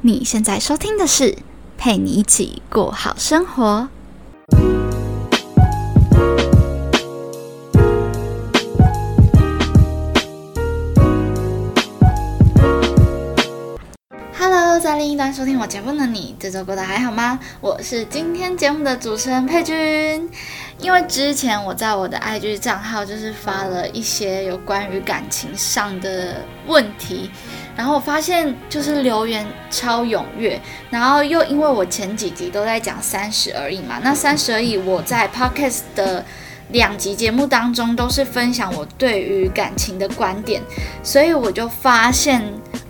你现在收听的是陪你一起过好生活。Hello，在另一端收听我节目的你，这周过得还好吗？我是今天节目的主持人佩君。因为之前我在我的 IG 账号就是发了一些有关于感情上的问题，然后我发现就是留言超踊跃，然后又因为我前几集都在讲三十而已嘛，那三十而已我在 Podcast 的两集节目当中都是分享我对于感情的观点，所以我就发现。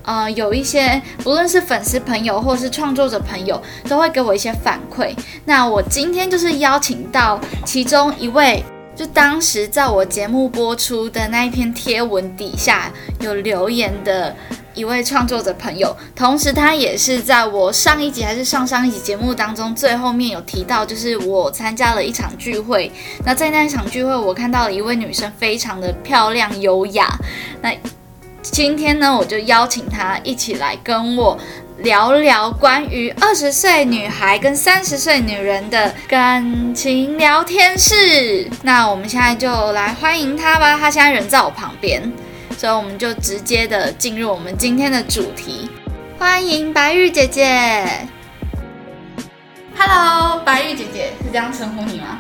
呃，有一些不论是粉丝朋友或是创作者朋友，都会给我一些反馈。那我今天就是邀请到其中一位，就当时在我节目播出的那一篇贴文底下有留言的一位创作者朋友，同时他也是在我上一集还是上上一集节目当中最后面有提到，就是我参加了一场聚会。那在那一场聚会，我看到了一位女生，非常的漂亮优雅。那今天呢，我就邀请她一起来跟我聊聊关于二十岁女孩跟三十岁女人的感情聊天室。那我们现在就来欢迎她吧，她现在人在我旁边，所以我们就直接的进入我们今天的主题。欢迎白玉姐姐。Hello，白玉姐姐是这样称呼你吗？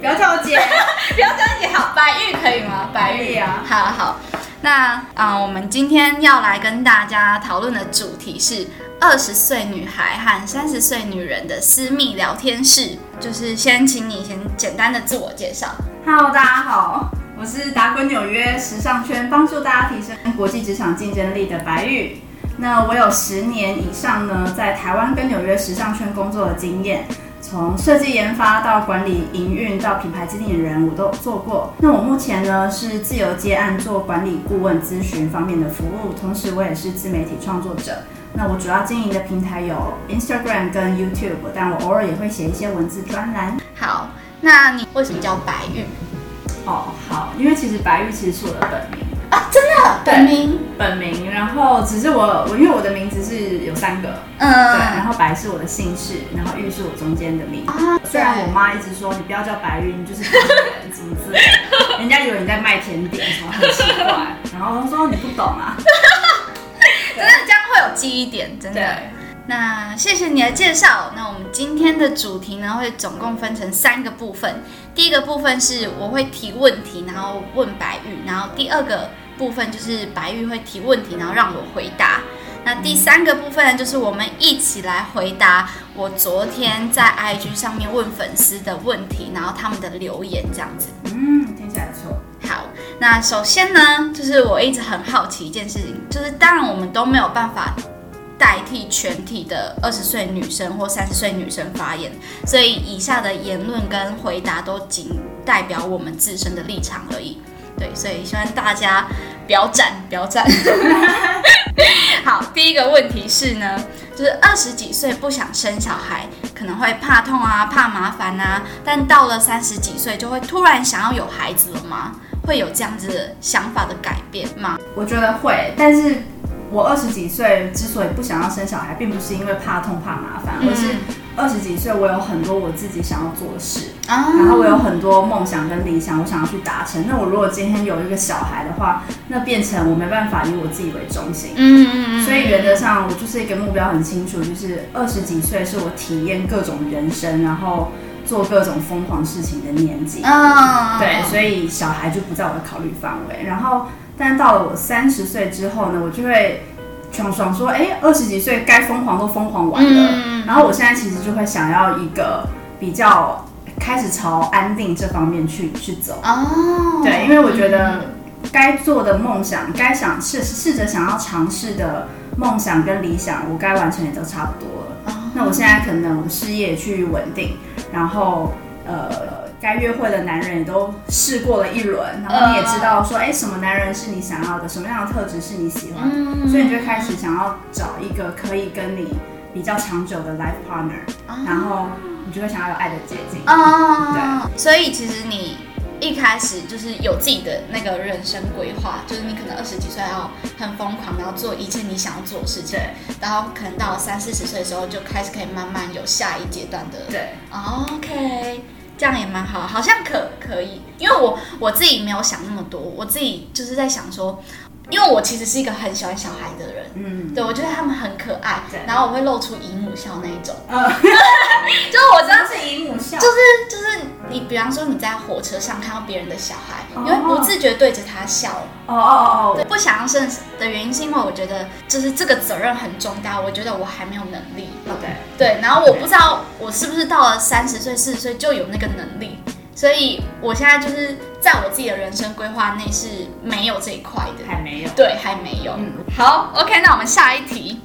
不要叫我姐，不要叫姐，好，白玉可以吗？白玉啊，好好。那啊，我们今天要来跟大家讨论的主题是二十岁女孩和三十岁女人的私密聊天室。就是先请你先简单的自我介绍。Hello，大家好，我是打滚纽约时尚圈，帮助大家提升国际职场竞争力的白玉。那我有十年以上呢，在台湾跟纽约时尚圈工作的经验。从设计研发到管理营运到品牌经理人，我都做过。那我目前呢是自由接案做管理顾问咨询方面的服务，同时我也是自媒体创作者。那我主要经营的平台有 Instagram 跟 YouTube，但我偶尔也会写一些文字专栏。好，那你为什么叫白玉？哦，好，因为其实白玉其实是我的本名啊。真的本名本名，然后只是我我因为我的名字是有三个，嗯，对，然后白是我的姓氏，然后玉是我中间的名啊。虽然我妈一直说你不要叫白玉，你就是白人什么之类的，人家以为你在卖甜点什么很奇怪，然后她说你不懂啊，真的这样会有记忆点，真的。那谢谢你的介绍。那我们今天的主题呢，会总共分成三个部分。第一个部分是我会提问题，然后问白玉，然后第二个。部分就是白玉会提问题，然后让我回答。那第三个部分呢，就是我们一起来回答我昨天在 IG 上面问粉丝的问题，然后他们的留言这样子。嗯，听起来不错。好，那首先呢，就是我一直很好奇一件事情，就是当然我们都没有办法代替全体的二十岁女生或三十岁女生发言，所以以下的言论跟回答都仅代表我们自身的立场而已。对，所以希望大家不要站，不要站。好，第一个问题是呢，就是二十几岁不想生小孩，可能会怕痛啊，怕麻烦啊，但到了三十几岁就会突然想要有孩子了吗？会有这样子的想法的改变吗？我觉得会，但是我二十几岁之所以不想要生小孩，并不是因为怕痛怕麻烦，而是。二十几岁，我有很多我自己想要做的事，然后我有很多梦想跟理想，我想要去达成。那我如果今天有一个小孩的话，那变成我没办法以我自己为中心。嗯嗯嗯。所以原则上，我就是一个目标很清楚，就是二十几岁是我体验各种人生，然后做各种疯狂事情的年纪。啊。对，所以小孩就不在我的考虑范围。然后，但到了我三十岁之后呢，我就会。爽爽说：“哎，二十几岁该疯狂都疯狂完了，然后我现在其实就会想要一个比较开始朝安定这方面去去走。哦，对，因为我觉得该做的梦想，该想试试着想要尝试的梦想跟理想，我该完成也都差不多了。那我现在可能事业趋于稳定，然后呃。”该约会的男人也都试过了一轮，然后你也知道说，哎，什么男人是你想要的，什么样的特质是你喜欢，所以你就开始想要找一个可以跟你比较长久的 life partner，然后你就会想要有爱的结晶。哦，对，所以其实你。一开始就是有自己的那个人生规划，就是你可能二十几岁要很疯狂，然后做一切你想要做的事情，然后可能到三四十岁的时候就开始可以慢慢有下一阶段的，对，OK，这样也蛮好，好像可可以，因为我我自己没有想那么多，我自己就是在想说。因为我其实是一个很喜欢小孩的人，嗯，对我觉得他们很可爱，然后我会露出姨母笑那一种，嗯，就是我真的是姨母笑，就是就是你，比方说你在火车上看到别人的小孩，你会不自觉对着他笑，哦哦哦哦，不想要生的原因是因为我觉得就是这个责任很重大，我觉得我还没有能力，OK，对，然后我不知道我是不是到了三十岁四十岁就有那个能力。所以，我现在就是在我自己的人生规划内是没有这一块的，还没有，对，还没有。嗯，好，OK，那我们下一题，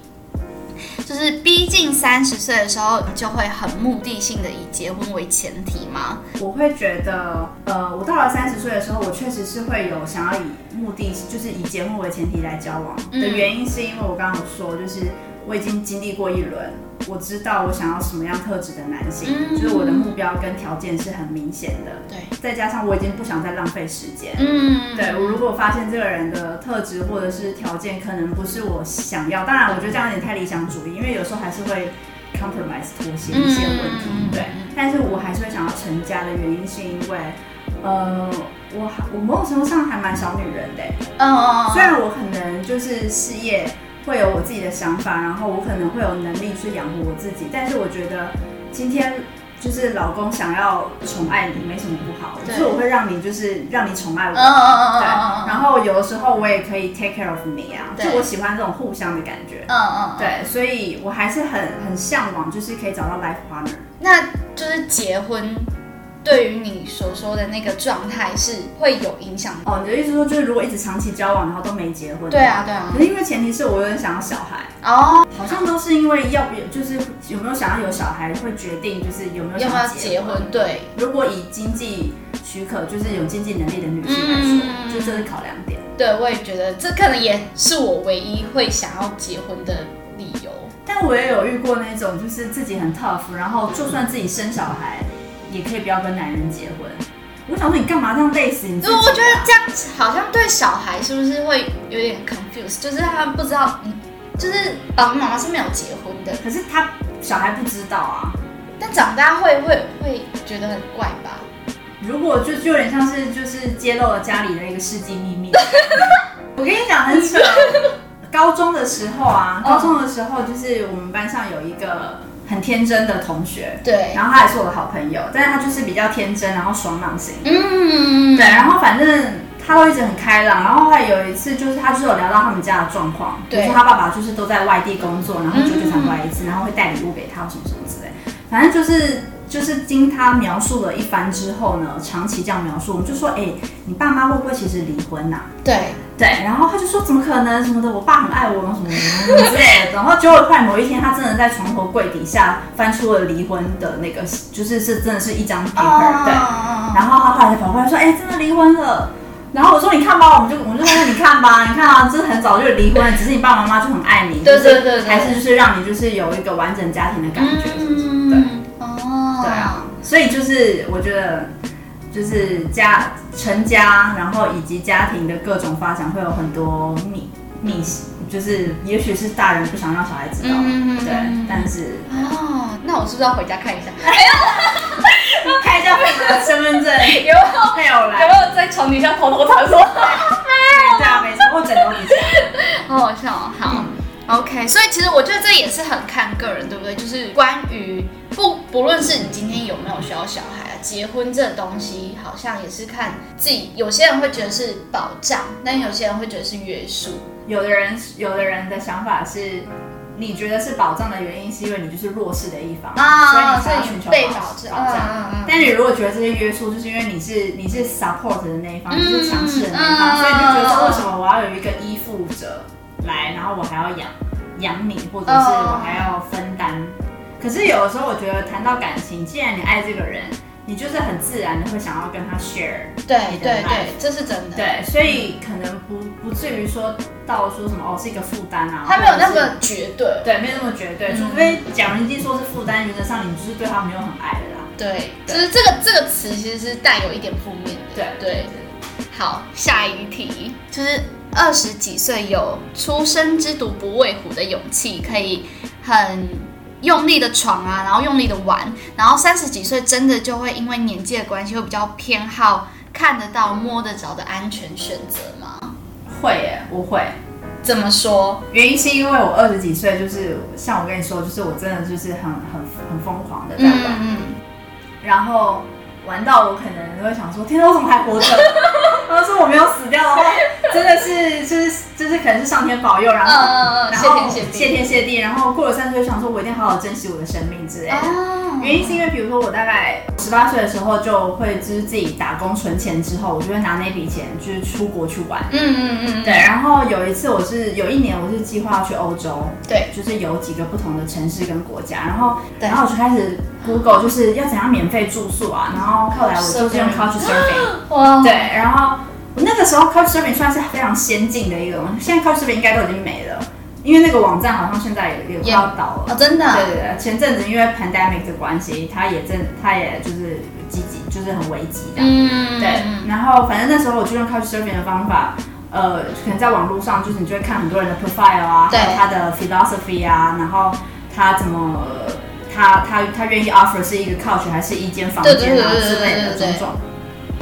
就是逼近三十岁的时候，就会很目的性的以结婚为前提吗？我会觉得，呃，我到了三十岁的时候，我确实是会有想要以目的，就是以结婚为前提来交往的原因，是因为我刚刚有说，就是我已经经历过一轮。我知道我想要什么样特质的男性，就是我的目标跟条件是很明显的。对，再加上我已经不想再浪费时间。嗯，对我如果发现这个人的特质或者是条件可能不是我想要，当然我觉得这样有点太理想主义，因为有时候还是会 compromise 妥协一些问题。对，但是我还是会想要成家的原因是因为，呃，我我某种程度上还蛮小女人的。嗯嗯虽然我可能就是事业。会有我自己的想法，然后我可能会有能力去养活我自己，但是我觉得今天就是老公想要宠爱你没什么不好，就是我会让你就是让你宠爱我，对，然后有的时候我也可以 take care of 你啊，就我喜欢这种互相的感觉，嗯嗯，对，所以我还是很很向往，就是可以找到 life partner，那就是结婚。对于你所说的那个状态是会有影响哦。你的意思说，就是如果一直长期交往，然后都没结婚？对啊，对啊。可是因为前提是我有点想要小孩哦，好像都是因为要不就是有没有想要有小孩，会决定就是有没有要不要结婚。对，如果以经济许可，就是有经济能力的女性来说，就这是考量点。对，我也觉得这可能也是我唯一会想要结婚的理由。但我也有遇过那种，就是自己很 tough，然后就算自己生小孩。也可以不要跟男人结婚。我想说，你干嘛这样累死你？就我觉得这样子好像对小孩是不是会有点 confused？就是他们不知道，嗯，就是爸爸妈妈是没有结婚的，可是他小孩不知道啊。但长大会会会觉得很怪吧？如果就就有点像是就是揭露了家里的一个世纪秘密。我跟你讲很扯，高中的时候啊，高中的时候就是我们班上有一个。很天真的同学，对，然后他也是我的好朋友，但是他就是比较天真，然后爽朗型，嗯，对，然后反正他都一直很开朗，然后后来有一次就是他就有聊到他们家的状况，比如说他爸爸就是都在外地工作，然后久久才回来一次，然后会带礼物给他什么什么之类，反正就是就是经他描述了一番之后呢，长期这样描述，我们就说，哎，你爸妈会不会其实离婚呐？对。对，然后他就说怎么可能什么的，我爸很爱我，什么什么之类的。然后结果后来某一天，他真的在床头柜底下翻出了离婚的那个，就是是真的是一张 paper。对，然后他后来跑过来说，哎，真的离婚了。然后我说你看吧，我们就我们就说你看吧，你看啊，这很早就离婚了，只是你爸爸妈妈就很爱你，对对对，还是就是让你就是有一个完整家庭的感觉，所以就是我觉得。就是家成家，然后以及家庭的各种发展，会有很多秘秘，就是也许是大人不想让小孩知道，对，但是哦，那我是不是要回家看一下？看一下配的身份证 有没有配偶来？有没有在床底下偷偷藏？说没有，对啊，没错，或枕头底下。好好笑，好，OK。所以其实我觉得这也是很看个人，对不对？就是关于不不论是你今天有没有需要小孩。结婚这东西好像也是看自己，有些人会觉得是保障，但有些人会觉得是约束。有的人，有的人的想法是，你觉得是保障的原因，是因为你就是弱势的一方，啊，所以你寻求保障。但你如果觉得这些约束，就是因为你是你是 support 的那一方，就是强势的那一方，所以你就觉得为什么我要有一个依附者来，然后我还要养养你，或者是我还要分担。可是有的时候，我觉得谈到感情，既然你爱这个人。你就是很自然的会想要跟他 share，对对对，这是真的。对，所以可能不不至于说到说什么哦是一个负担啊，他没有那么绝对，对，没有那么绝对，除非假如一定说是负担，原则上你就是对他没有很爱的啦。对，就是这个这个词其实是带有一点负面的。对对。好，下一题就是二十几岁有出生之犊不畏虎的勇气，可以很用力的闯啊，然后用力的玩，然后三十几岁真的就会因为年纪的关系会比较偏好看得到摸得着的安全选择吗？会耶，我会。怎么说？原因是因为我二十几岁，就是像我跟你说，就是我真的就是很很很疯狂的在玩，然后玩到我可能会想说，天哪，我怎么还活着？他说我没有死掉的话，真的是就是就是可能是上天保佑，然后然后谢天谢地，然后过了三十岁想说，我一定好好珍惜我的生命之类的。原因是因为比如说我大概十八岁的时候就会就是自己打工存钱之后，我就会拿那笔钱就是出国去玩。嗯嗯嗯。对，然后有一次我是有一年我是计划要去欧洲，对，就是有几个不同的城市跟国家，然后然后我就开始 Google 就是要怎样免费住宿啊，然后后来我就是用 Couchsurfing，哇，对，然后。我那个时候 Couchsurfing 算是非常先进的一个东西，现在 Couchsurfing 应该都已经没了，因为那个网站好像现在也也要倒了。哦，真的？对对对，前阵子因为 pandemic 的关系，它也正它也就是积极，就是很危机的。嗯。对。然后反正那时候我就用 Couchsurfing 的方法，呃，可能在网络上就是你就会看很多人的 profile 啊，还有他的 philosophy 啊，然后他怎么他他他愿意 offer 是一个 couch 还是一间房间啊之类的种种。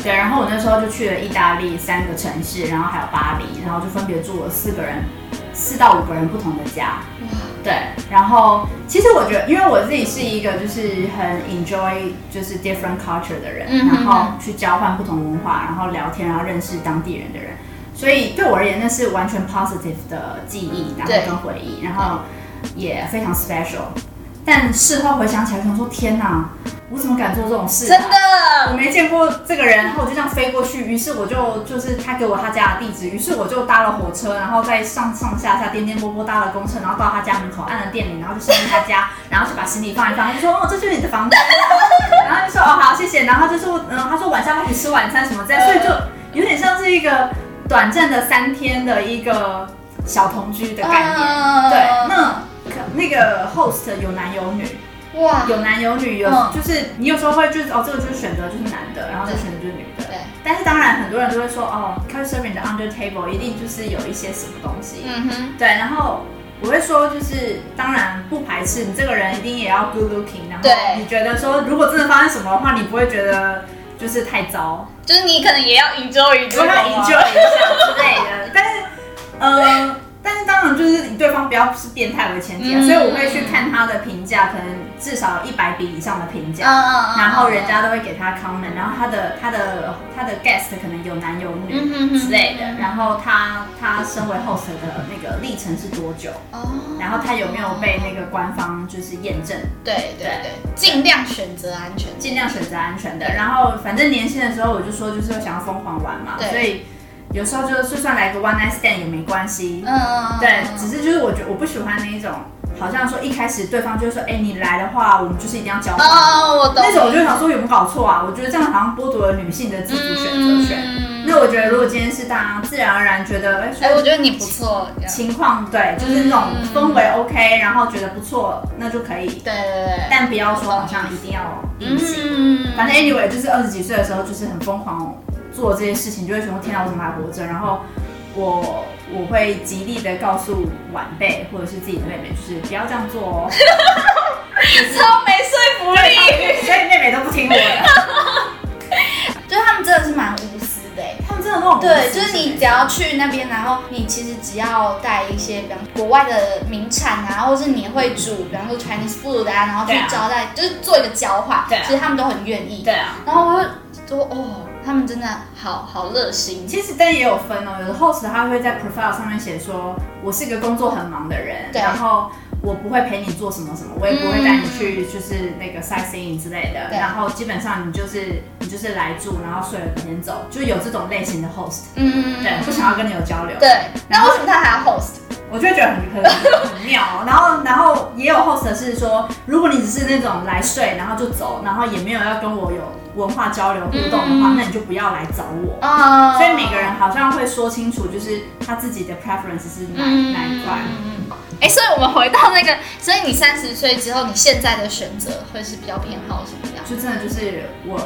对，然后我那时候就去了意大利三个城市，然后还有巴黎，然后就分别住了四个人，四到五个人不同的家。对，然后其实我觉得，因为我自己是一个就是很 enjoy 就是 different culture 的人，然后去交换不同文化，然后聊天，然后认识当地人的人，所以对我而言那是完全 positive 的记忆，然后跟回忆，然后也非常 special。但事后回想起来，想说天哪！我怎么敢做这种事？真的，我没见过这个人，然后我就这样飞过去。于是我就就是他给我他家的地址，于是我就搭了火车，然后再上上下下颠颠簸簸搭了公车，然后到他家门口按了电铃，然后就进入他家，然后就把行李放一放，就说哦，这就是你的房间。然后就说哦好谢谢，然后就说嗯，他说晚上一起吃晚餐什么在，所以就有点像是一个短暂的三天的一个小同居的概念。对，那那个 host 有男有女。哇，有男有女，有就是你有时候会就是哦，这个就是选择就是男的，然后这个选择就是女的。对。但是当然很多人都会说哦，Couchsurfing 的 under table 一定就是有一些什么东西。嗯哼。对，然后我会说就是当然不排斥你这个人一定也要 good looking，然后你觉得说如果真的发生什么的话，你不会觉得就是太糟，就是你可能也要 enjoy 一下，enjoy 一下之类的。但是呃。但是当然就是以对方不要是变态为前提啊，所以我会去看他的评价，可能至少一百笔以上的评价，然后人家都会给他 comment，然后他的他的他的 guest 可能有男有女之类的，然后他他身为 host 的那个历程是多久，然后他有没有被那个官方就是验证？对对对，尽量选择安全，尽量选择安全的。然后反正年轻的时候我就说就是想要疯狂玩嘛，所以。有时候就是就算来个 one night stand 也没关系，嗯，对，只是就是我觉得我不喜欢那一种，好像说一开始对方就说，哎，你来的话，我们就是一定要交换，哦，我懂，那种我就想说有没有搞错啊？我觉得这样好像剥夺了女性的自主选择权。那我觉得如果今天是大家自然而然觉得，哎，我觉得你不错，情况对，就是那种氛围 OK，然后觉得不错，那就可以，对对对，但不要说好像一定要硬性，反正 anyway 就是二十几岁的时候就是很疯狂。做这些事情，就会说：“天啊，我怎么还活着？”然后我我会极力的告诉晚辈或者是自己的妹妹，就是不要这样做哦，超没说服力，所以妹妹都不听我的。就是他们真的是蛮无私的，他们真的很对，就是你只要去那边，然后你其实只要带一些，比方国外的名产啊，或者是你会煮，比方说 Chinese food 啊，然后去招待，就是做一个交换，其实他们都很愿意。对啊，然后我就说哦。他们真的好好热心，其实但也有分哦，有的 host 他会在 profile 上面写说，我是一个工作很忙的人，然后我不会陪你做什么什么，我也不会带你去就是那个 sightseeing 之类的，然后基本上你就是你就是来住，然后睡了明天走，就有这种类型的 host，嗯，对，不想要跟你有交流，对，那为什么他还要 host？我就觉得很很很妙，然后然后也有后 post 是说，如果你只是那种来睡然后就走，然后也没有要跟我有文化交流互动的话，那你就不要来找我。所以每个人好像会说清楚，就是他自己的 preference 是哪哪一块。哎，所以我们回到那个，所以你三十岁之后，你现在的选择会是比较偏好什么样？就真的就是我，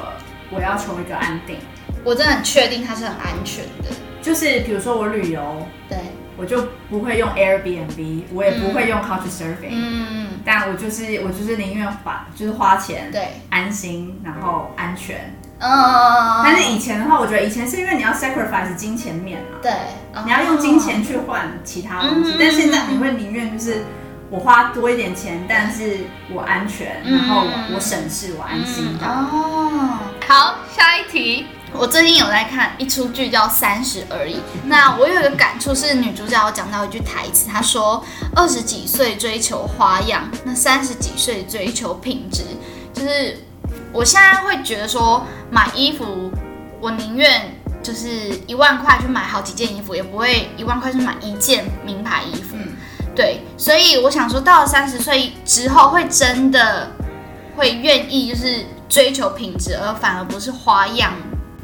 我要求一个安定，我真的很确定它是很安全的。就是比如说我旅游，对，我就不会用 Airbnb，我也不会用 Couchsurfing，嗯，但我就是我就是宁愿把就是花钱，对，安心然后安全。嗯，但是以前的话，我觉得以前是因为你要 sacrifice 金钱面啊，对，你要用金钱去换其他东西。但现在你会宁愿就是我花多一点钱，但是我安全，然后我省事，我安心。哦，好，下一题。我最近有在看一出剧叫《三十而已》，那我有一个感触是，女主角有讲到一句台词，她说：“二十几岁追求花样，那三十几岁追求品质。”就是我现在会觉得说。买衣服，我宁愿就是一万块去买好几件衣服，也不会一万块去买一件名牌衣服。嗯，对，所以我想说，到了三十岁之后，会真的会愿意就是追求品质，而反而不是花样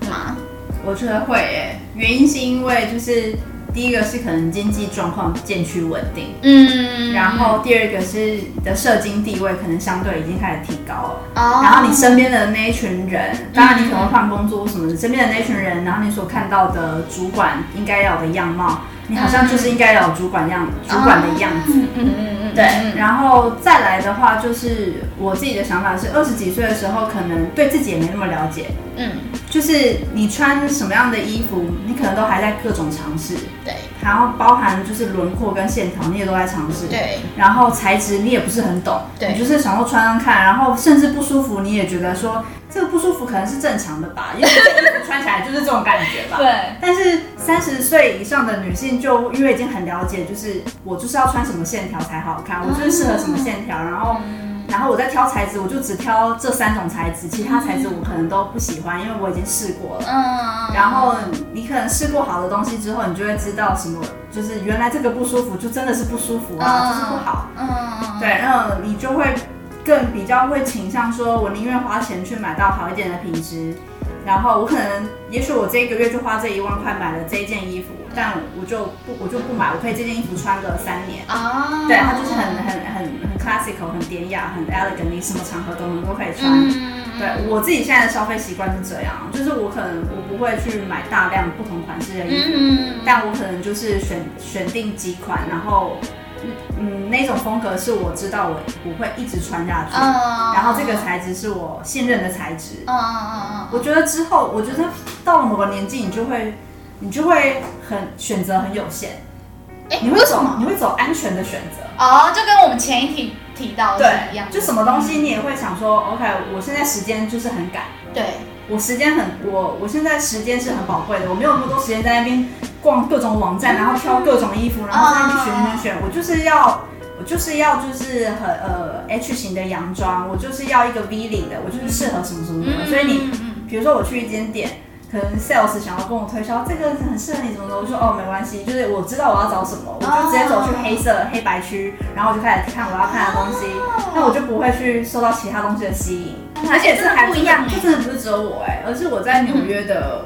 吗？我觉得会诶，原因是因为就是。第一个是可能经济状况渐趋稳定，嗯，然后第二个是的社经地位可能相对已经开始提高了，哦，然后你身边的那一群人，当然你可能会换工作什么的，身边的那群人，然后你所看到的主管应该要的样貌，你好像就是应该有主管样主管的样子，嗯嗯嗯，对，然后再来的话就是我自己的想法是二十几岁的时候可能对自己也没那么了解，嗯。就是你穿什么样的衣服，你可能都还在各种尝试。对，然后包含就是轮廓跟线条，你也都在尝试。对，然后材质你也不是很懂。对，你就是想要穿穿看，然后甚至不舒服，你也觉得说这个不舒服可能是正常的吧，因为穿起来就是这种感觉吧。对。但是三十岁以上的女性就因为已经很了解，就是我就是要穿什么线条才好看，我就是适合什么线条，然后。然后我在挑材质，我就只挑这三种材质，其他材质我可能都不喜欢，因为我已经试过了。嗯。然后你可能试过好的东西之后，你就会知道什么，就是原来这个不舒服，就真的是不舒服啊，就是不好。嗯。对，然后你就会更比较会倾向说，我宁愿花钱去买到好一点的品质。然后我可能，也许我这一个月就花这一万块买了这一件衣服，但我就不我就不买，我可以这件衣服穿个三年。哦。对，它就是很很很很 classical，很典雅，很 elegant，你什么场合都能都可以穿。嗯对我自己现在的消费习惯是这样，就是我可能我不会去买大量不同款式的衣服，但我可能就是选选定几款，然后。嗯，那种风格是我知道我不会一直穿下去，然后这个材质是我信任的材质。嗯嗯嗯嗯。我觉得之后，我觉得到了某个年纪，你就会，你就会很选择很有限。哎，你会走，你会走安全的选择。哦，就跟我们前一题提到的一样，就什么东西你也会想说，OK，我现在时间就是很赶。对。我时间很，我我现在时间是很宝贵的，我没有那么多时间在那边逛各种网站，然后挑各种衣服，然后在选选选。我就是要，我就是要，就是很呃 H 型的洋装，我就是要一个 V 领的，我就是适合什么什么什么。所以你，比如说我去一间店。可能 sales 想要跟我推销这个很适合你什么的，我说哦没关系，就是我知道我要找什么，我就直接走去黑色黑白区，然后我就开始看我要看的东西，那我就不会去受到其他东西的吸引。而且这还不一样，这真的不是只有我哎，而是我在纽约的，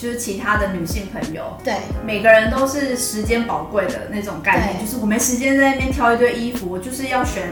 就是其他的女性朋友，对，每个人都是时间宝贵的那种概念，就是我没时间在那边挑一堆衣服，我就是要选。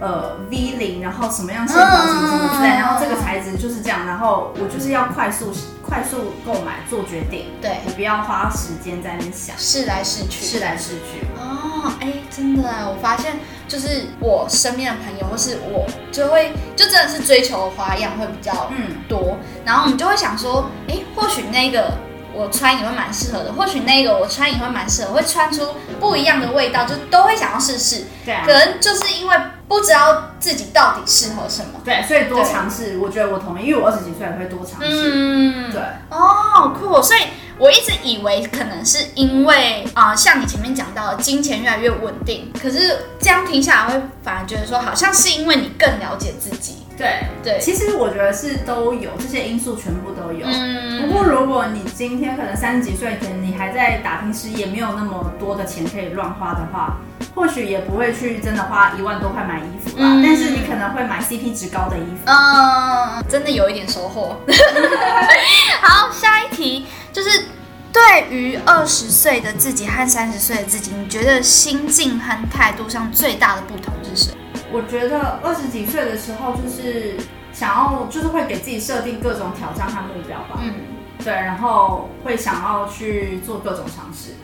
呃，V 领，然后什么样线条什么什么之类，然后这个材质就是这样，然后我就是要快速快速购买做决定，对，你不要花时间在那边想，试来试去，试来试去。哦，哎，真的啊，我发现就是我身边的朋友或是我就会就真的是追求花样会比较嗯多，然后我们就会想说，哎，或许那个我穿也会蛮适合的，或许那个我穿也会蛮适合，会穿出不一样的味道，就都会想要试试。对，可能就是因为。不知道自己到底适合什么，对，所以多尝试，我觉得我同意，因为我二十几岁也会多尝试，嗯，对，哦，酷，所以我一直以为可能是因为啊，像你前面讲到的，金钱越来越稳定，可是这样听下来会反而觉得说，好像是因为你更了解自己，对对，其实我觉得是都有这些因素，全部都有。嗯，不过如果你今天可能三十几岁前，你还在打拼事业，没有那么多的钱可以乱花的话，或许也不会去真的花一万多块买衣服啦。但是你可能会买 CP 值高的衣服。嗯，真的有一点收获。好，下一题就是对于二十岁的自己和三十岁的自己，你觉得心境和态度上最大的不同是什么？我觉得二十几岁的时候，就是想要，就是会给自己设定各种挑战和目标吧。嗯，对，然后会想要去做各种尝试。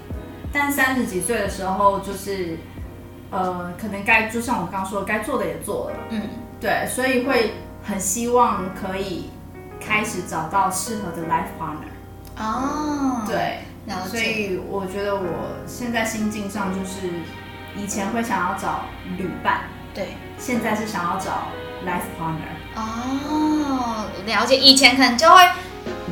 但三十几岁的时候，就是呃，可能该就像我刚刚说，该做的也做了。嗯，对，所以会很希望可以开始找到适合的 life partner。哦，对，所以我觉得我现在心境上就是以前会想要找旅伴。对，现在是想要找 life partner 哦，了解。以前可能就会，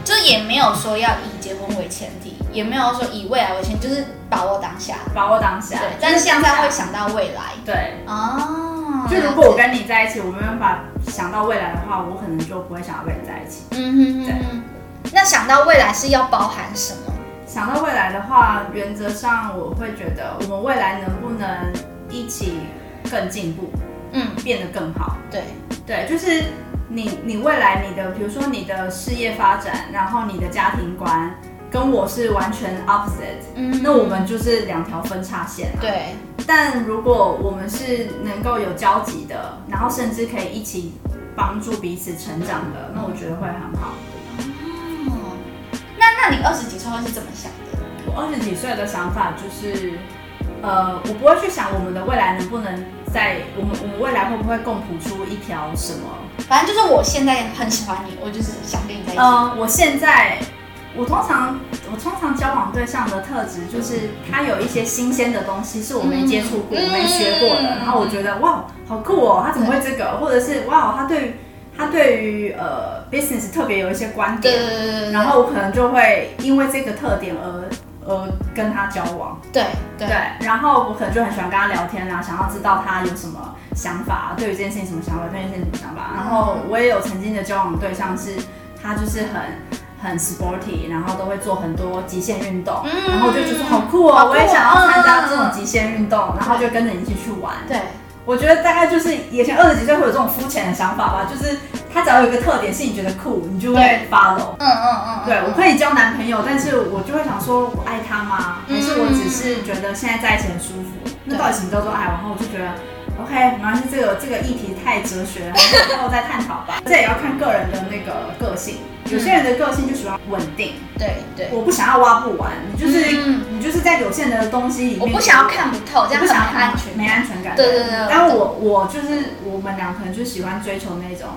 就也没有说要以结婚为前提，也没有说以未来为前提，就是把握当下，把握当下。对，但是现在会想到未来。对，哦，就如果我跟你在一起，我没办法想到未来的话，我可能就不会想要跟你在一起。嗯哼，对。那想到未来是要包含什么？想到未来的话，原则上我会觉得，我们未来能不能一起？更进步，嗯，变得更好。对，对，就是你，你未来你的，比如说你的事业发展，然后你的家庭观，跟我是完全 opposite，嗯，那我们就是两条分叉线。对，但如果我们是能够有交集的，然后甚至可以一起帮助彼此成长的，那我觉得会很好。哦，那那你二十几岁是怎么想的？我二十几岁的想法就是。呃，我不会去想我们的未来能不能在我们我们未来会不会共谱出一条什么，反正就是我现在很喜欢你，我就是想跟你在一起。嗯，我现在我通常我通常交往对象的特质就是他有一些新鲜的东西是我没接触过、没学过的，然后我觉得哇好酷哦，他怎么会这个？或者是哇他对他对于呃 business 特别有一些观点，然后我可能就会因为这个特点而。呃，跟他交往，对对，然后我可能就很喜欢跟他聊天啊，想要知道他有什么想法，对于这件事情什么想法，对这件事情什么想法。然后我也有曾经的交往对象是，他就是很很 sporty，然后都会做很多极限运动，然后我就觉得好酷哦，我也想要参加这种极限运动，然后就跟着一起去玩。对。我觉得大概就是以前二十几岁会有这种肤浅的想法吧，就是他只要有一个特点是你觉得酷，你就会 follow。嗯嗯嗯。对，我可以交男朋友，但是我就会想说，我爱他吗？还是我只是觉得现在在一起很舒服？那到底什么叫做爱？然后我就觉得，OK，没关系，这个这个议题太哲学了，之后再探讨吧。这也要看个人的那个个性。有些人的个性就喜欢稳定，对对，我不想要挖不完，你就是你就是在有限的东西里面，我不想要看不透，这样很没安全，没安全感。对对对，但我我就是我们俩可能就喜欢追求那种，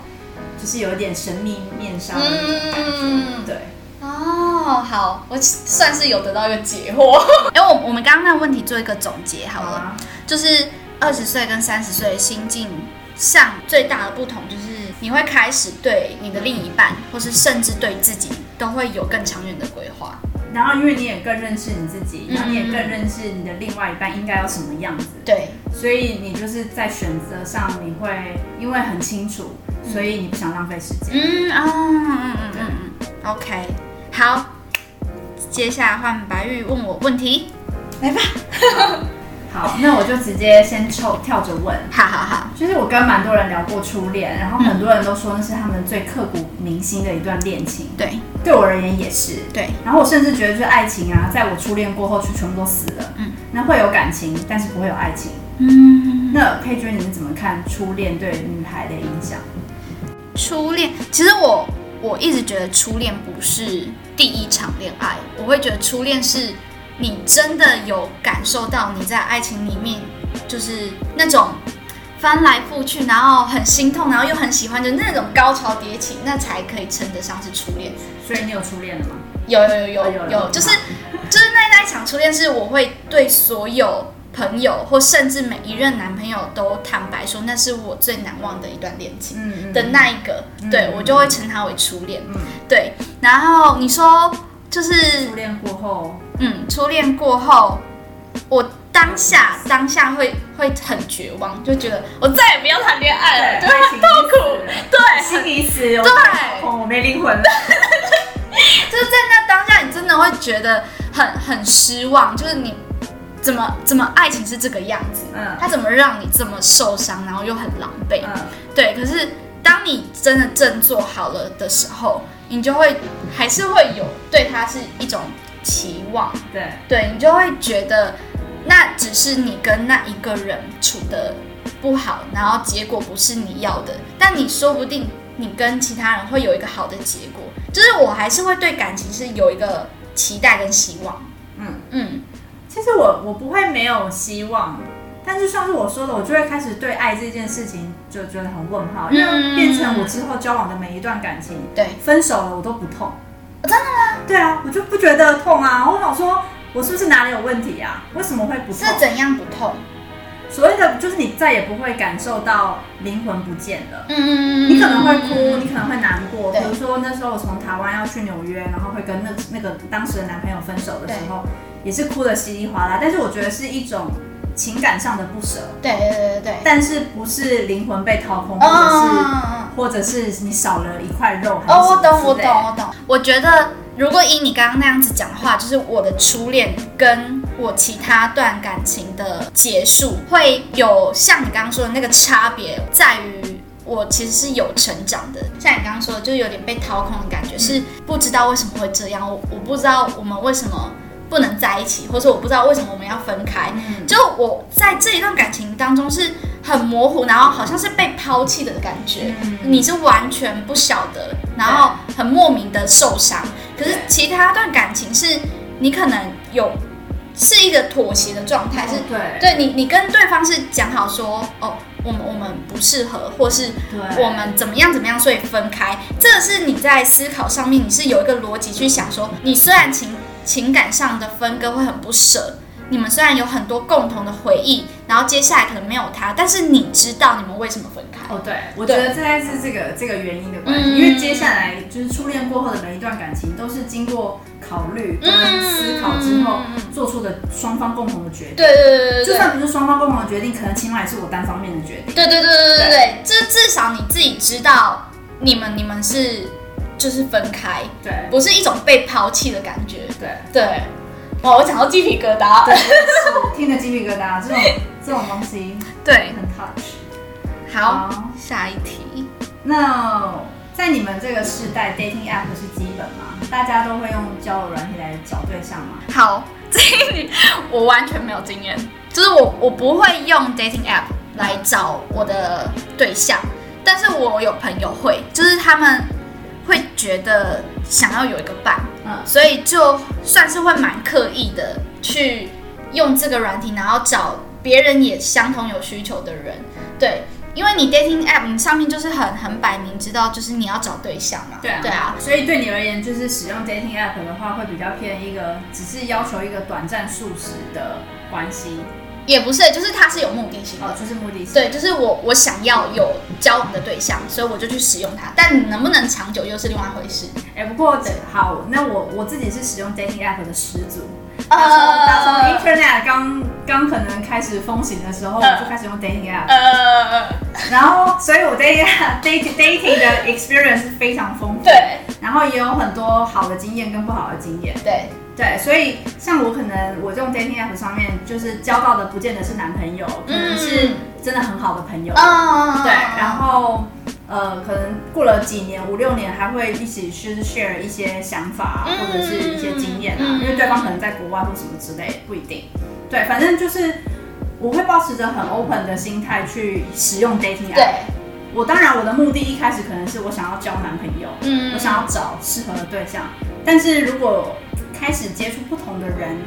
就是有一点神秘面纱的感觉。对，哦，好，我算是有得到一个解惑。哎，我我们刚刚那个问题做一个总结好了，就是二十岁跟三十岁的心境上最大的不同就是。你会开始对你的另一半，或是甚至对自己，都会有更长远的规划。然后，因为你也更认识你自己，然后你也更认识你的另外一半应该要什么样子。对，所以你就是在选择上，你会因为很清楚，所以你不想浪费时间。嗯啊嗯嗯嗯嗯。OK，好，接下来换白玉问我问题，来吧。好，那我就直接先抽跳着问。好好好，就是我跟蛮多人聊过初恋，然后很多人都说那是他们最刻骨铭心的一段恋情。对，对我而言也是。对，然后我甚至觉得，就是爱情啊，在我初恋过后就全部都死了。嗯，那会有感情，但是不会有爱情。嗯，那佩君你是怎么看初恋对女孩的影响？初恋，其实我我一直觉得初恋不是第一场恋爱，我会觉得初恋是。你真的有感受到你在爱情里面就是那种翻来覆去，然后很心痛，然后又很喜欢的那种高潮迭起，那才可以称得上是初恋。所以你有初恋了吗？有有有有有有，就是就是那那一场初恋，是我会对所有朋友或甚至每一任男朋友都坦白说，那是我最难忘的一段恋情的那一个，对我就会称它为初恋。嗯，对。然后你说就是初恋过后。嗯，初恋过后，我当下当下会会很绝望，就觉得我再也不要谈恋爱了，就很痛苦，对，心已死，对，我没灵魂了。就是在那当下，你真的会觉得很很失望，就是你怎么怎么爱情是这个样子，嗯，它怎么让你这么受伤，然后又很狼狈，嗯，对。可是当你真的振作好了的时候，你就会还是会有对他是一种期望，对，对你就会觉得那只是你跟那一个人处的不好，然后结果不是你要的，但你说不定你跟其他人会有一个好的结果。就是我还是会对感情是有一个期待跟希望，嗯。嗯，其实我我不会没有希望，但是像是我说的，我就会开始对爱这件事情就觉得很问号，因为变成我之后交往的每一段感情，对，分手了我都不痛，真的吗？对啊，我就不觉得痛啊，我想说我是不是哪里有问题啊？为什么会不痛？是怎样不痛？所谓的就是你再也不会感受到灵魂不见了。嗯嗯嗯。你可能会哭，你可能会难过。比如说那时候我从台湾要去纽约，然后会跟那那个当时的男朋友分手的时候，也是哭的稀里哗啦。但是我觉得是一种情感上的不舍。对对对对。但是不是灵魂被掏空，或者是或者是你少了一块肉？哦，我懂我懂我懂。我觉得。如果以你刚刚那样子讲话，就是我的初恋跟我其他段感情的结束，会有像你刚刚说的那个差别，在于我其实是有成长的。像你刚刚说的，就有点被掏空的感觉，是不知道为什么会这样，我我不知道我们为什么。不能在一起，或者我不知道为什么我们要分开。嗯就我在这一段感情当中是很模糊，然后好像是被抛弃的感觉。嗯你是完全不晓得，然后很莫名的受伤。可是其他段感情是你可能有是一个妥协的状态，是对对你你跟对方是讲好说哦，我们我们不适合，或是我们怎么样怎么样，所以分开。这个是你在思考上面，你是有一个逻辑去想说，你虽然情。情感上的分割会很不舍。你们虽然有很多共同的回忆，然后接下来可能没有他，但是你知道你们为什么分开？哦，对，我觉得这该是这个这个原因的关系。因为接下来就是初恋过后的每一段感情，都是经过考虑跟思考之后做出的双方共同的决定。对对对对就算不是双方共同的决定，可能起码也是我单方面的决定。对对对对对对，这至少你自己知道，你们你们是。就是分开，对，不是一种被抛弃的感觉，对对。哇，我讲到鸡皮疙瘩，对，听着鸡皮疙瘩，这种 这种东西，对，很 touch。好，下一题。那在你们这个时代，dating app 是基本吗？大家都会用交友软体来找对象吗？好，这一我完全没有经验，就是我我不会用 dating app 来找我的对象，但是我有朋友会，就是他们。会觉得想要有一个伴，嗯，所以就算是会蛮刻意的去用这个软体，然后找别人也相同有需求的人，对，因为你 dating app 你上面就是很很摆明知道就是你要找对象嘛，对啊，对啊，所以对你而言就是使用 dating app 的话，会比较偏一个只是要求一个短暂数时的关系。也不是，就是它是有目的性的，哦，就是目的性。对，就是我我想要有交往的对象，所以我就去使用它。但能不能长久又是另外一回事。哎，不过好，那我我自己是使用 dating app 的始祖。呃，从 internet 刚刚可能开始风行的时候，我就开始用 dating app。呃，然后，所以我 dating dating dating 的 experience 非常丰富。对，然后也有很多好的经验跟不好的经验。对。对，所以像我可能我这种 dating app 上面，就是交到的不见得是男朋友，可能是真的很好的朋友。对，然后呃，可能过了几年，五六年还会一起去 share 一些想法或者是一些经验啊，因为对方可能在国外或什么之类，不一定。对，反正就是我会保持着很 open 的心态去使用 dating app。对，我当然我的目的一开始可能是我想要交男朋友，嗯，我想要找适合的对象，但是如果开始接触不同的人，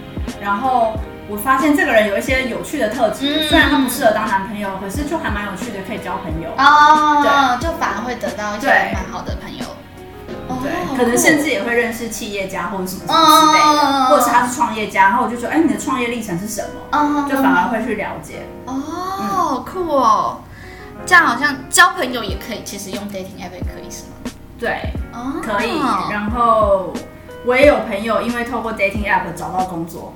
然后我发现这个人有一些有趣的特质，虽然他不适合当男朋友，可是就还蛮有趣的，可以交朋友哦。对，就反而会得到一些蛮好的朋友。对，可能甚至也会认识企业家或者什么什么之类的，或者是他是创业家，然后我就说，哎，你的创业历程是什么？就反而会去了解。哦，酷哦，这样好像交朋友也可以，其实用 dating app 也可以是吗？对，可以。然后。我也有朋友因为透过 dating app 找到工作，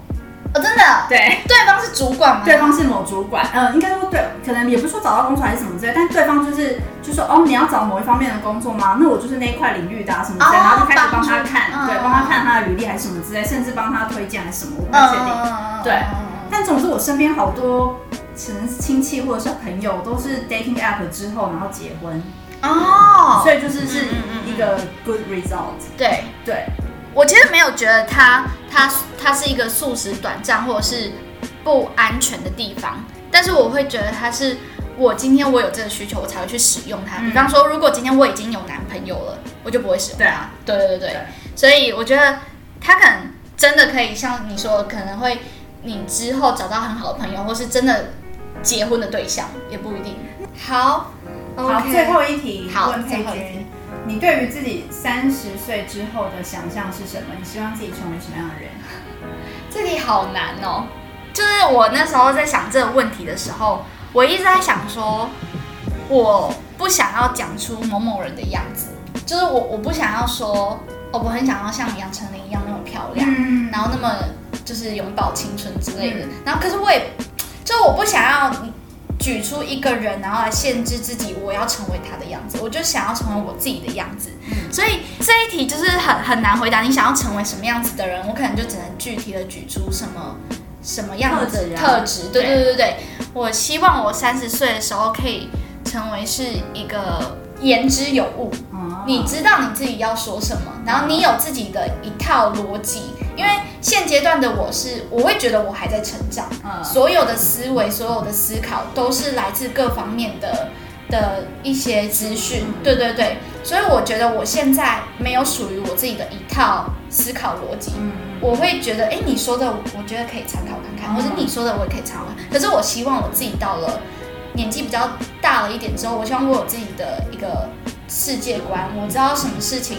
哦，真的？对，对方是主管吗？对方是某主管，呃，应该说对，可能也不是说找到工作还是什么之类，但对方就是就说哦，你要找某一方面的工作吗？那我就是那一块领域的啊什么之类，然后就开始帮他看，对，帮他看他的履历还是什么之类，甚至帮他推荐还是什么，我不确定。对，但总之我身边好多可能亲戚或者是朋友都是 dating app 之后然后结婚哦，所以就是是一个 good result。对对。我其实没有觉得它它它是一个素食短暂或者是不安全的地方，但是我会觉得它是我今天我有这个需求，我才会去使用它。比方说，如果今天我已经有男朋友了，我就不会使用它。对对对对，所以我觉得它可能真的可以像你说，可能会你之后找到很好的朋友，或是真的结婚的对象，也不一定。好，好，最后一题，好问佩君。你对于自己三十岁之后的想象是什么？你希望自己成为什么样的人？这里好难哦。就是我那时候在想这个问题的时候，我一直在想说，我不想要讲出某某人的样子，就是我我不想要说，哦，我很想要像杨丞琳一样那么漂亮，然后那么就是永葆青春之类的。然后可是我也，就我不想要。举出一个人，然后来限制自己，我要成为他的样子，我就想要成为我自己的样子。所以这一题就是很很难回答。你想要成为什么样子的人，我可能就只能具体的举出什么什么样子的特质。对对对对，我希望我三十岁的时候可以成为是一个言之有物，你知道你自己要说什么，然后你有自己的一套逻辑。因为现阶段的我是，我会觉得我还在成长，所有的思维、所有的思考都是来自各方面的的一些资讯，对对对，所以我觉得我现在没有属于我自己的一套思考逻辑，我会觉得，哎，你说的，我觉得可以参考看看，或者你说的我也可以参考，可是我希望我自己到了年纪比较大了一点之后，我希望我有自己的一个世界观，我知道什么事情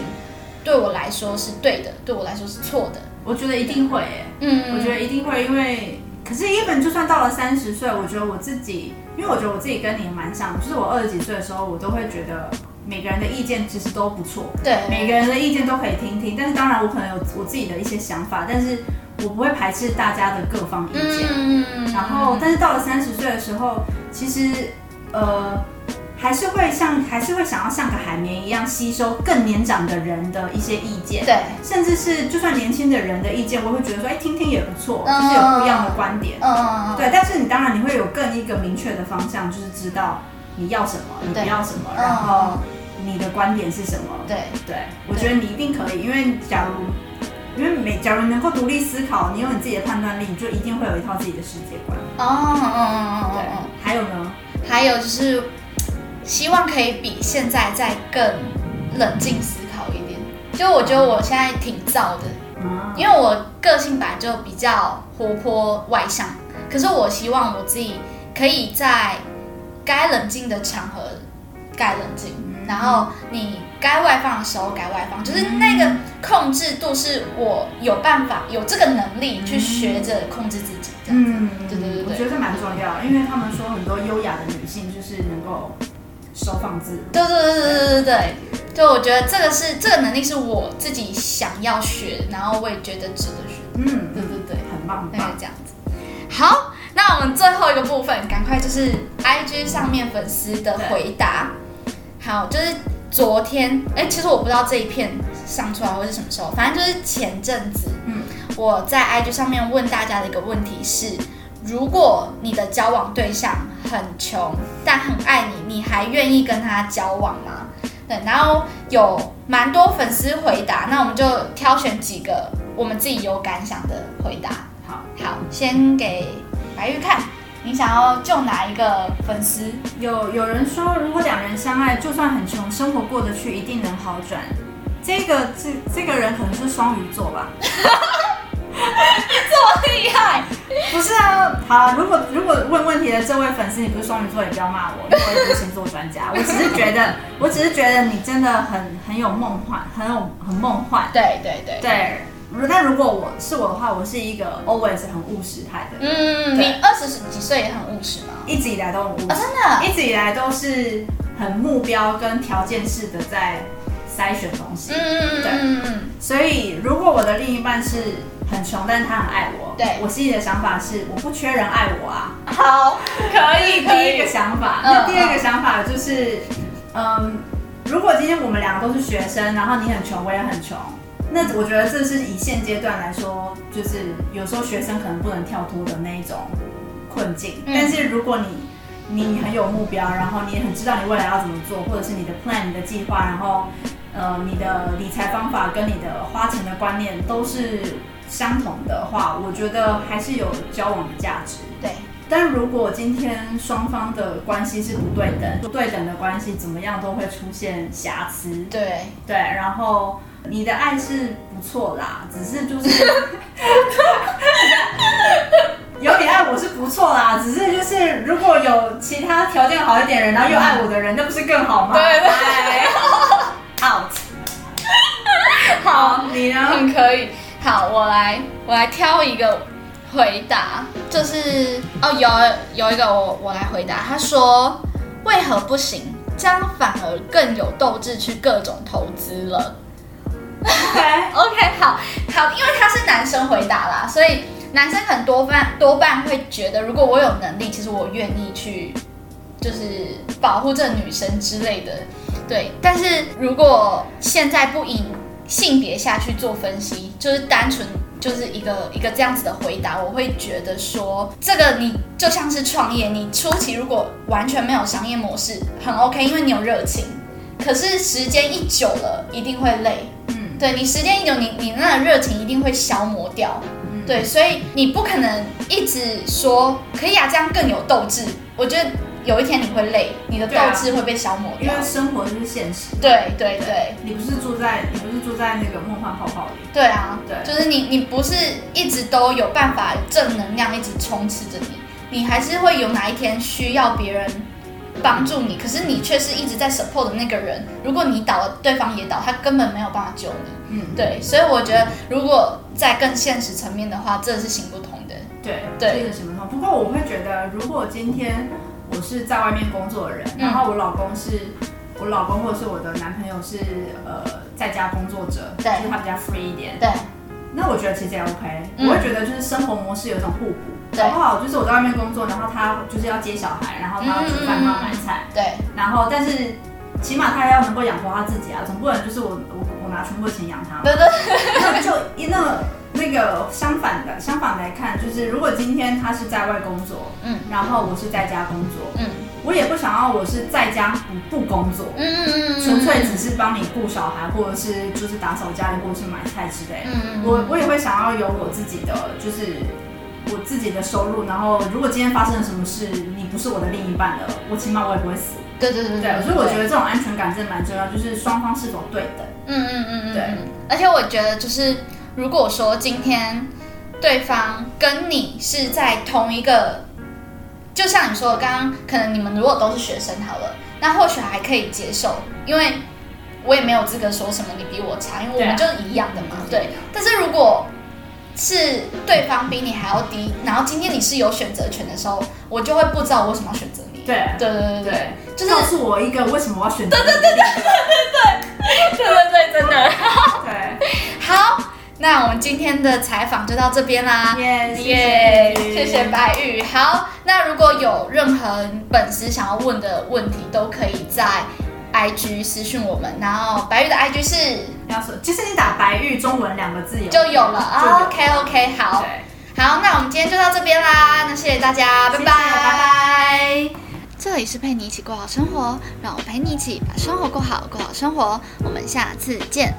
对我来说是对的，对我来说是错的。我觉得一定会，嗯，我觉得一定会，因为可是一本就算到了三十岁，我觉得我自己，因为我觉得我自己跟你蛮像，就是我二十几岁的时候，我都会觉得每个人的意见其实都不错，对，每个人的意见都可以听听，但是当然我可能有我自己的一些想法，但是我不会排斥大家的各方意见，嗯，然后但是到了三十岁的时候，其实呃。还是会像，还是会想要像个海绵一样吸收更年长的人的一些意见，对，甚至是就算年轻的人的意见，我会觉得说，哎，听听也不错，就是有不一样的观点，嗯嗯嗯，对。但是你当然你会有更一个明确的方向，就是知道你要什么，你不要什么，然后你的观点是什么，对对。我觉得你一定可以，因为假如，因为每假如能够独立思考，你有你自己的判断力，你就一定会有一套自己的世界观。哦，嗯嗯嗯，对。还有呢？还有就是。希望可以比现在再更冷静思考一点。就我觉得我现在挺燥的，因为我个性本来就比较活泼外向。可是我希望我自己可以在该冷静的场合该冷静，然后你该外放的时候该外放，就是那个控制度是我有办法有这个能力去学着控制自己。嗯，对对对，我觉得这蛮重要，因为他们说很多优雅的女性就是能够。收放自如。对对对对对对对，就我觉得这个是这个能力是我自己想要学，然后我也觉得值得学。嗯，对对对，很棒，大概这样子。好，那我们最后一个部分，赶快就是 I G 上面粉丝的回答。好，就是昨天，哎，其实我不知道这一片上出来会是什么时候，反正就是前阵子，嗯，我在 I G 上面问大家的一个问题是。如果你的交往对象很穷，但很爱你，你还愿意跟他交往吗？对，然后有蛮多粉丝回答，那我们就挑选几个我们自己有感想的回答。好，好，先给白玉看，你想要救哪一个粉丝？有有人说，如果两人相爱，就算很穷，生活过得去，一定能好转。这个这这个人可能是双鱼座吧。不是啊，好，如果如果问问题的这位粉丝你不是双鱼座，也不要骂我，因为我也不是星座专家。我只是觉得，我只是觉得你真的很很有梦幻，很有很梦幻。对对对对。但如果我是我的话，我是一个 always 很务实派的。嗯，你二十几岁也很务实吗？一直以来都很务实，真的，一直以来都是很目标跟条件式的在筛选东西。嗯嗯嗯。对。所以如果我的另一半是。很穷，但是他很爱我。对我心里的想法是，我不缺人爱我啊。好，可以，第一个想法。那第二个想法就是，嗯，如果今天我们两个都是学生，然后你很穷，我也很穷，那我觉得这是以现阶段来说，就是有时候学生可能不能跳脱的那一种困境。但是如果你你很有目标，然后你也很知道你未来要怎么做，或者是你的 plan、你的计划，然后呃，你的理财方法跟你的花钱的观念都是相同的话，我觉得还是有交往的价值。对。但如果今天双方的关系是不对等，不对等的关系怎么样都会出现瑕疵。对对，然后你的爱是不错啦，只是就是。有你爱我是不错啦，只是就是如果有其他条件好一点人，然后又爱我的人，那不是更好吗？对对，out。好，你呢？很，可以。好，我来，我来挑一个回答，就是哦，有有一个我我来回答，他说为何不行？这样反而更有斗志去各种投资了。OK OK，好好，因为他是男生回答啦，所以。男生很多半多半会觉得，如果我有能力，其实我愿意去，就是保护这女生之类的，对。但是如果现在不以性别下去做分析，就是单纯就是一个一个这样子的回答，我会觉得说，这个你就像是创业，你初期如果完全没有商业模式，很 OK，因为你有热情。可是时间一久了，一定会累。嗯，对你时间一久，你你那热情一定会消磨掉。对，所以你不可能一直说可以啊，这样更有斗志。我觉得有一天你会累，你的斗志会被消磨掉。因为生活就是现实。对对对，你不是住在你不是住在那个梦幻泡泡里。对啊，对，就是你你不是一直都有办法正能量一直充斥着你，你还是会有哪一天需要别人。帮助你，可是你却是一直在 support 的那个人。如果你倒了，对方也倒，他根本没有办法救你。嗯，对，所以我觉得，如果在更现实层面的话，这是行不通的。对，对，是行不通。不过我会觉得，如果今天我是在外面工作的人，然后我老公是，我老公或者是我的男朋友是呃在家工作者，对，就是他比较 free 一点。对，那我觉得其实也 OK。我会觉得就是生活模式有一种互补。好不好？就是我在外面工作，然后他就是要接小孩，然后他要煮饭，他要买菜。对。然后，但是起码他要能够养活他自己啊，总不能就是我我我拿全部的钱养他。对对。那就那那个相反的，相反来看，就是如果今天他是在外工作，嗯，然后我是在家工作，嗯，我也不想要我是在家不不工作，嗯嗯嗯，纯粹只是帮你顾小孩，或者是就是打扫家里，或者是买菜之类。嗯嗯。我我也会想要有我自己的，就是。我自己的收入，然后如果今天发生了什么事，你不是我的另一半了，我起码我也不会死。对对对对，所以我觉得这种安全感真的蛮重要，就是双方是否对等。嗯嗯嗯嗯，对。而且我觉得就是，如果说今天对方跟你是在同一个，就像你说的，刚刚可能你们如果都是学生好了，那或许还可以接受，因为我也没有资格说什么你比我差，因为我们就是一样的嘛。对。但是如果是对方比你还要低，然后今天你是有选择权的时候，我就会不知道我为什么要选择你。对对对对对，就是告诉我一个为什么我要选择。对对对对对对对对对对，真的。对，好，那我们今天的采访就到这边啦。耶耶，谢谢白玉。好，那如果有任何粉丝想要问的问题，都可以在。I G 私讯我们，然后白玉的 I G 是，要说，其实你打白玉中文两个字有就有了啊，OK OK，好，好，那我们今天就到这边啦，那谢谢大家，拜拜拜拜。这里是陪你一起过好生活，让我陪你一起把生活过好，过好生活，我们下次见。